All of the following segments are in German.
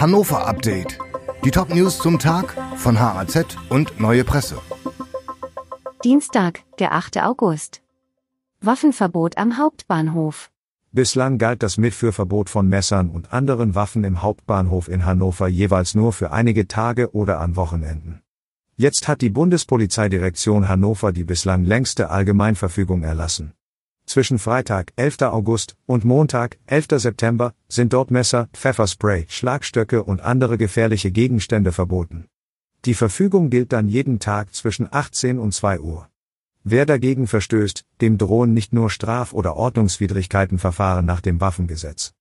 Hannover Update. Die Top-News zum Tag von HAZ und Neue Presse. Dienstag, der 8. August. Waffenverbot am Hauptbahnhof. Bislang galt das Mitführverbot von Messern und anderen Waffen im Hauptbahnhof in Hannover jeweils nur für einige Tage oder an Wochenenden. Jetzt hat die Bundespolizeidirektion Hannover die bislang längste Allgemeinverfügung erlassen. Zwischen Freitag, 11. August, und Montag, 11. September, sind dort Messer, Pfefferspray, Schlagstöcke und andere gefährliche Gegenstände verboten. Die Verfügung gilt dann jeden Tag zwischen 18 und 2 Uhr. Wer dagegen verstößt, dem drohen nicht nur Straf- oder Ordnungswidrigkeitenverfahren nach dem Waffengesetz.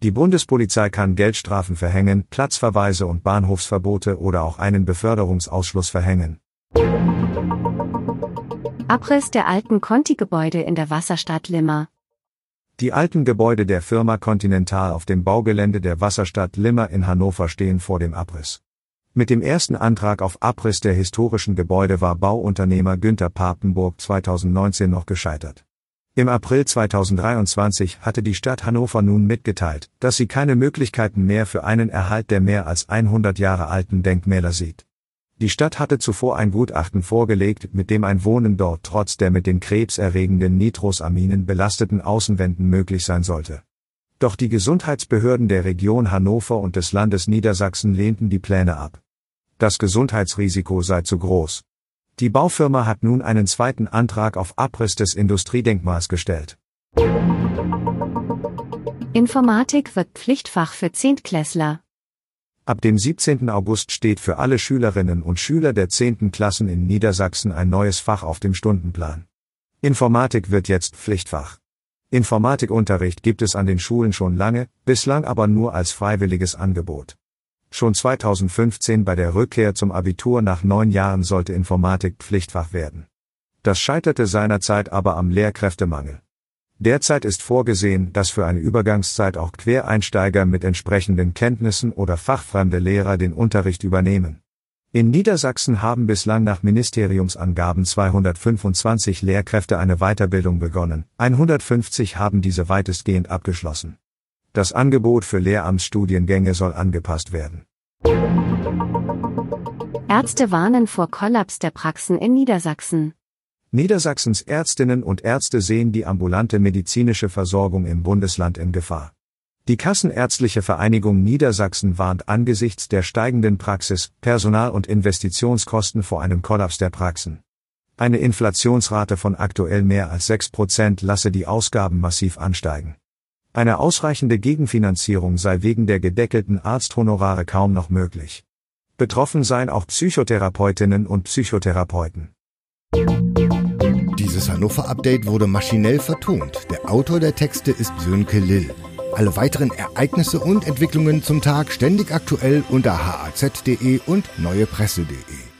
Die Bundespolizei kann Geldstrafen verhängen, Platzverweise und Bahnhofsverbote oder auch einen Beförderungsausschluss verhängen. Abriss der alten Conti-Gebäude in der Wasserstadt Limmer. Die alten Gebäude der Firma Continental auf dem Baugelände der Wasserstadt Limmer in Hannover stehen vor dem Abriss. Mit dem ersten Antrag auf Abriss der historischen Gebäude war Bauunternehmer Günther Papenburg 2019 noch gescheitert. Im April 2023 hatte die Stadt Hannover nun mitgeteilt, dass sie keine Möglichkeiten mehr für einen Erhalt der mehr als 100 Jahre alten Denkmäler sieht. Die Stadt hatte zuvor ein Gutachten vorgelegt, mit dem ein Wohnen dort trotz der mit den krebserregenden Nitrosaminen belasteten Außenwänden möglich sein sollte. Doch die Gesundheitsbehörden der Region Hannover und des Landes Niedersachsen lehnten die Pläne ab. Das Gesundheitsrisiko sei zu groß. Die Baufirma hat nun einen zweiten Antrag auf Abriss des Industriedenkmals gestellt. Informatik wird Pflichtfach für Zehntklässler. Ab dem 17. August steht für alle Schülerinnen und Schüler der 10. Klassen in Niedersachsen ein neues Fach auf dem Stundenplan. Informatik wird jetzt Pflichtfach. Informatikunterricht gibt es an den Schulen schon lange, bislang aber nur als freiwilliges Angebot. Schon 2015 bei der Rückkehr zum Abitur nach neun Jahren sollte Informatik Pflichtfach werden. Das scheiterte seinerzeit aber am Lehrkräftemangel. Derzeit ist vorgesehen, dass für eine Übergangszeit auch Quereinsteiger mit entsprechenden Kenntnissen oder fachfremde Lehrer den Unterricht übernehmen. In Niedersachsen haben bislang nach Ministeriumsangaben 225 Lehrkräfte eine Weiterbildung begonnen, 150 haben diese weitestgehend abgeschlossen. Das Angebot für Lehramtsstudiengänge soll angepasst werden. Ärzte warnen vor Kollaps der Praxen in Niedersachsen. Niedersachsens Ärztinnen und Ärzte sehen die ambulante medizinische Versorgung im Bundesland in Gefahr. Die Kassenärztliche Vereinigung Niedersachsen warnt angesichts der steigenden Praxis, Personal- und Investitionskosten vor einem Kollaps der Praxen. Eine Inflationsrate von aktuell mehr als 6 Prozent lasse die Ausgaben massiv ansteigen. Eine ausreichende Gegenfinanzierung sei wegen der gedeckelten Arzthonorare kaum noch möglich. Betroffen seien auch Psychotherapeutinnen und Psychotherapeuten. Dieses Hannover-Update wurde maschinell vertont. Der Autor der Texte ist Sönke Lill. Alle weiteren Ereignisse und Entwicklungen zum Tag ständig aktuell unter haz.de und neuepresse.de.